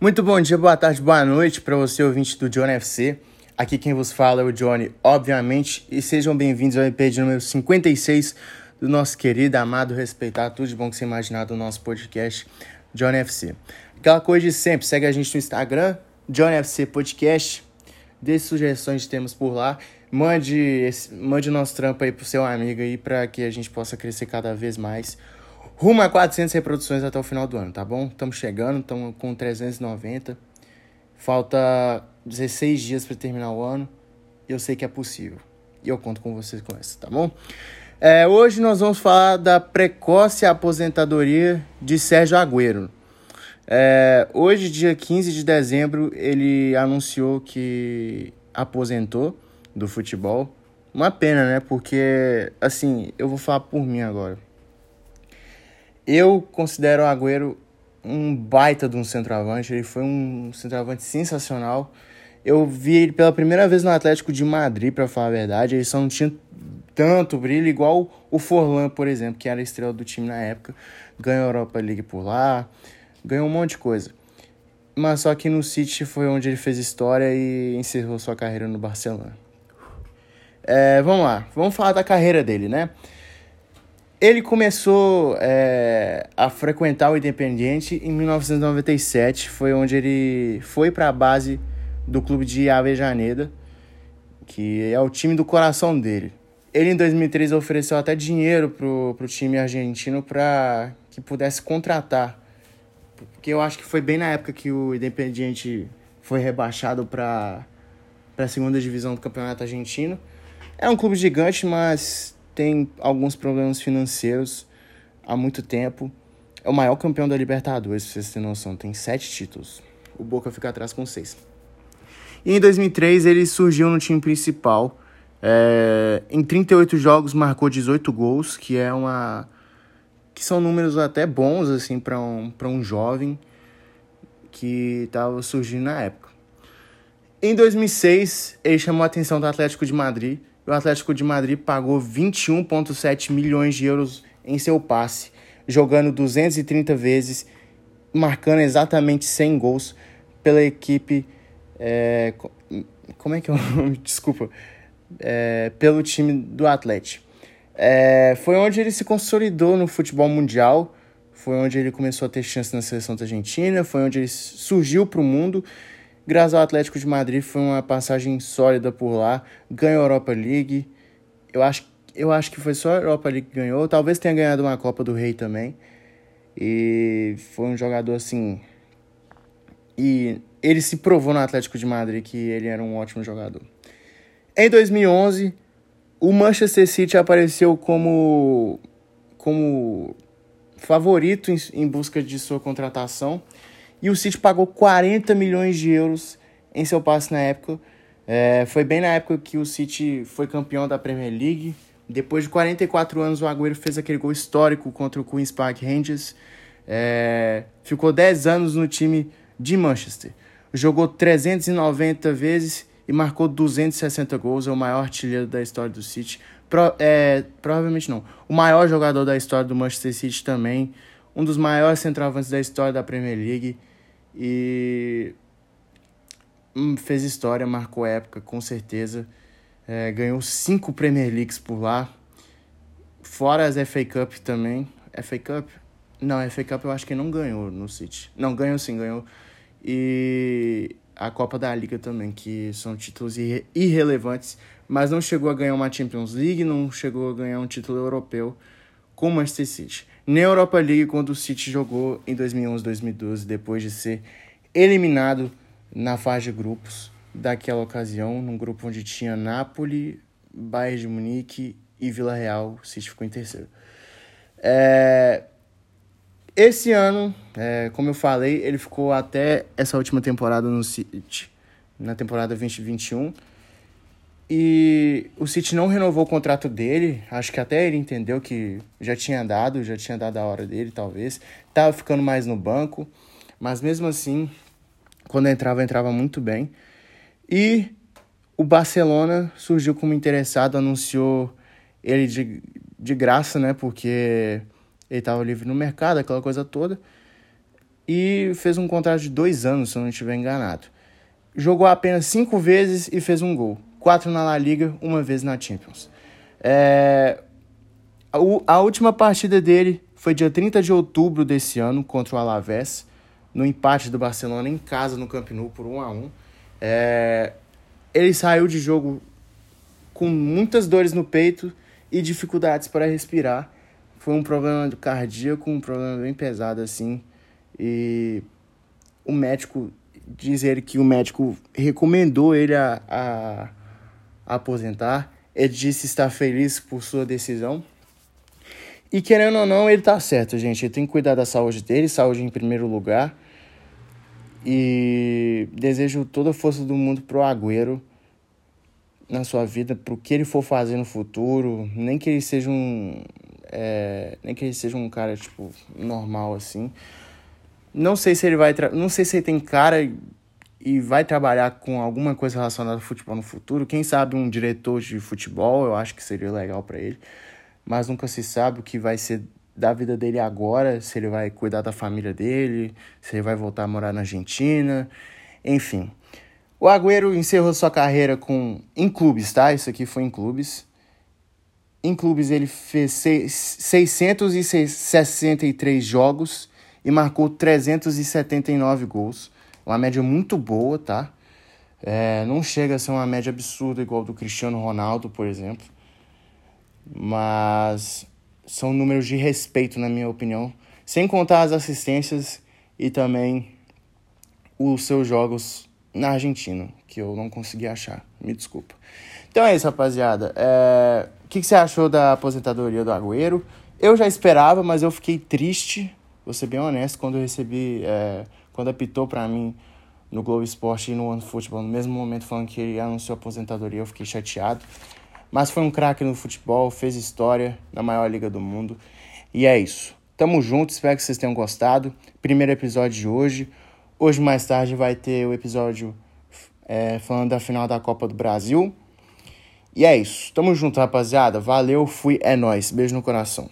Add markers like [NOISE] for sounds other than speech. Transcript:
Muito bom dia, boa tarde, boa noite para você, ouvinte do Johnny FC. Aqui quem vos fala é o Johnny, obviamente, e sejam bem-vindos ao EP de número 56 do nosso querido, amado, respeitado, tudo de bom que você imaginar do nosso podcast Johnny FC. Aquela coisa de sempre, segue a gente no Instagram, Johnny FC Podcast, dê sugestões de temas por lá, mande, esse, mande nosso trampo aí pro seu amigo aí para que a gente possa crescer cada vez mais rumo a 400 reproduções até o final do ano, tá bom? Estamos chegando, estamos com 390. Falta 16 dias para terminar o ano. Eu sei que é possível. E eu conto com vocês com essa, tá bom? É, hoje nós vamos falar da precoce aposentadoria de Sérgio Agüero. É, hoje, dia 15 de dezembro, ele anunciou que aposentou do futebol. Uma pena, né? Porque, assim, eu vou falar por mim agora. Eu considero o Agüero um baita de um centroavante. Ele foi um centroavante sensacional. Eu vi ele pela primeira vez no Atlético de Madrid, para falar a verdade. Ele só não tinha tanto brilho, igual o Forlan, por exemplo, que era a estrela do time na época. Ganhou a Europa League por lá, ganhou um monte de coisa. Mas só que no City foi onde ele fez história e encerrou sua carreira no Barcelona. É, vamos lá, vamos falar da carreira dele, né? Ele começou é, a frequentar o Independiente em 1997, foi onde ele foi para a base do clube de Avejaneda, que é o time do coração dele. Ele em 2003 ofereceu até dinheiro pro, pro time argentino para que pudesse contratar, porque eu acho que foi bem na época que o Independiente foi rebaixado para a segunda divisão do campeonato argentino. É um clube gigante, mas tem alguns problemas financeiros há muito tempo. É o maior campeão da Libertadores, pra vocês terem noção. Tem sete títulos. O Boca fica atrás com seis. E em 2003 ele surgiu no time principal. É, em 38 jogos marcou 18 gols, que é uma que são números até bons assim para um para um jovem que estava surgindo na época. Em 2006 ele chamou a atenção do Atlético de Madrid o Atlético de Madrid pagou 21,7 milhões de euros em seu passe, jogando 230 vezes, marcando exatamente 100 gols pela equipe. É, como é que é o [LAUGHS] nome? Desculpa. É, pelo time do Atlético. É, foi onde ele se consolidou no futebol mundial, foi onde ele começou a ter chance na seleção da Argentina, foi onde ele surgiu para o mundo Graças ao Atlético de Madrid foi uma passagem sólida por lá, ganhou a Europa League. Eu acho, eu acho que foi só a Europa League que ganhou, talvez tenha ganhado uma Copa do Rei também. E foi um jogador assim. E ele se provou no Atlético de Madrid que ele era um ótimo jogador. Em 2011, o Manchester City apareceu como como favorito em, em busca de sua contratação e o City pagou 40 milhões de euros em seu passe na época. É, foi bem na época que o City foi campeão da Premier League. Depois de 44 anos, o Agüero fez aquele gol histórico contra o Queen's Park Rangers. É, ficou 10 anos no time de Manchester. Jogou 390 vezes e marcou 260 gols. É o maior artilheiro da história do City. Pro, é, provavelmente não. O maior jogador da história do Manchester City também. Um dos maiores centroavantes da história da Premier League e hum, fez história, marcou época, com certeza. É, ganhou cinco Premier Leagues por lá, fora as FA Cup também. FA Cup? Não, FA Cup eu acho que não ganhou no City. Não, ganhou sim, ganhou. E a Copa da Liga também, que são títulos irre irrelevantes, mas não chegou a ganhar uma Champions League, não chegou a ganhar um título europeu com o Manchester City na Europa League quando o City jogou em 2011-2012, depois de ser eliminado na fase de grupos daquela ocasião, num grupo onde tinha Napoli, Bayern de Munique e Vila Real, o City ficou em terceiro. É... Esse ano, é, como eu falei, ele ficou até essa última temporada no City, na temporada 2021, e o City não renovou o contrato dele. Acho que até ele entendeu que já tinha dado, já tinha dado a hora dele, talvez. Tava ficando mais no banco. Mas mesmo assim, quando entrava, entrava muito bem. E o Barcelona surgiu como interessado, anunciou ele de, de graça, né? Porque ele estava livre no mercado, aquela coisa toda. e fez um contrato de dois anos, se eu não estiver enganado. Jogou apenas cinco vezes e fez um gol. Quatro na La Liga, uma vez na Champions. É... A última partida dele foi dia 30 de outubro desse ano contra o Alavés, no empate do Barcelona em casa no Camp Nou por 1 a 1 é... Ele saiu de jogo com muitas dores no peito e dificuldades para respirar. Foi um problema cardíaco, um problema bem pesado assim. E o médico diz ele que o médico recomendou ele a, a, a aposentar. Ele disse estar feliz por sua decisão. E querendo ou não, ele tá certo, gente. Ele tem que cuidar da saúde dele, saúde em primeiro lugar. E desejo toda a força do mundo pro Agüero na sua vida, pro que ele for fazer no futuro. Nem que ele seja um. É, nem que ele seja um cara, tipo, normal assim. Não sei se ele vai. Não sei se ele tem cara e vai trabalhar com alguma coisa relacionada ao futebol no futuro. Quem sabe um diretor de futebol, eu acho que seria legal para ele. Mas nunca se sabe o que vai ser da vida dele agora, se ele vai cuidar da família dele, se ele vai voltar a morar na Argentina, enfim. O Agüero encerrou sua carreira com em clubes, tá? Isso aqui foi em clubes. Em clubes ele fez 663 jogos e marcou 379 gols. Uma média muito boa, tá? É, não chega a ser uma média absurda igual do Cristiano Ronaldo, por exemplo. Mas são números de respeito, na minha opinião. Sem contar as assistências e também os seus jogos na Argentina, que eu não consegui achar. Me desculpa. Então é isso, rapaziada. É... O que, que você achou da aposentadoria do Agüero? Eu já esperava, mas eu fiquei triste vou ser bem honesto, quando eu recebi, é, quando apitou para mim no Globo Esporte e no One Futebol, no mesmo momento falando que ele anunciou aposentadoria, eu fiquei chateado. Mas foi um craque no futebol, fez história na maior liga do mundo. E é isso. Tamo junto, espero que vocês tenham gostado. Primeiro episódio de hoje. Hoje mais tarde vai ter o episódio é, falando da final da Copa do Brasil. E é isso. Tamo junto, rapaziada. Valeu, fui, é nóis. Beijo no coração.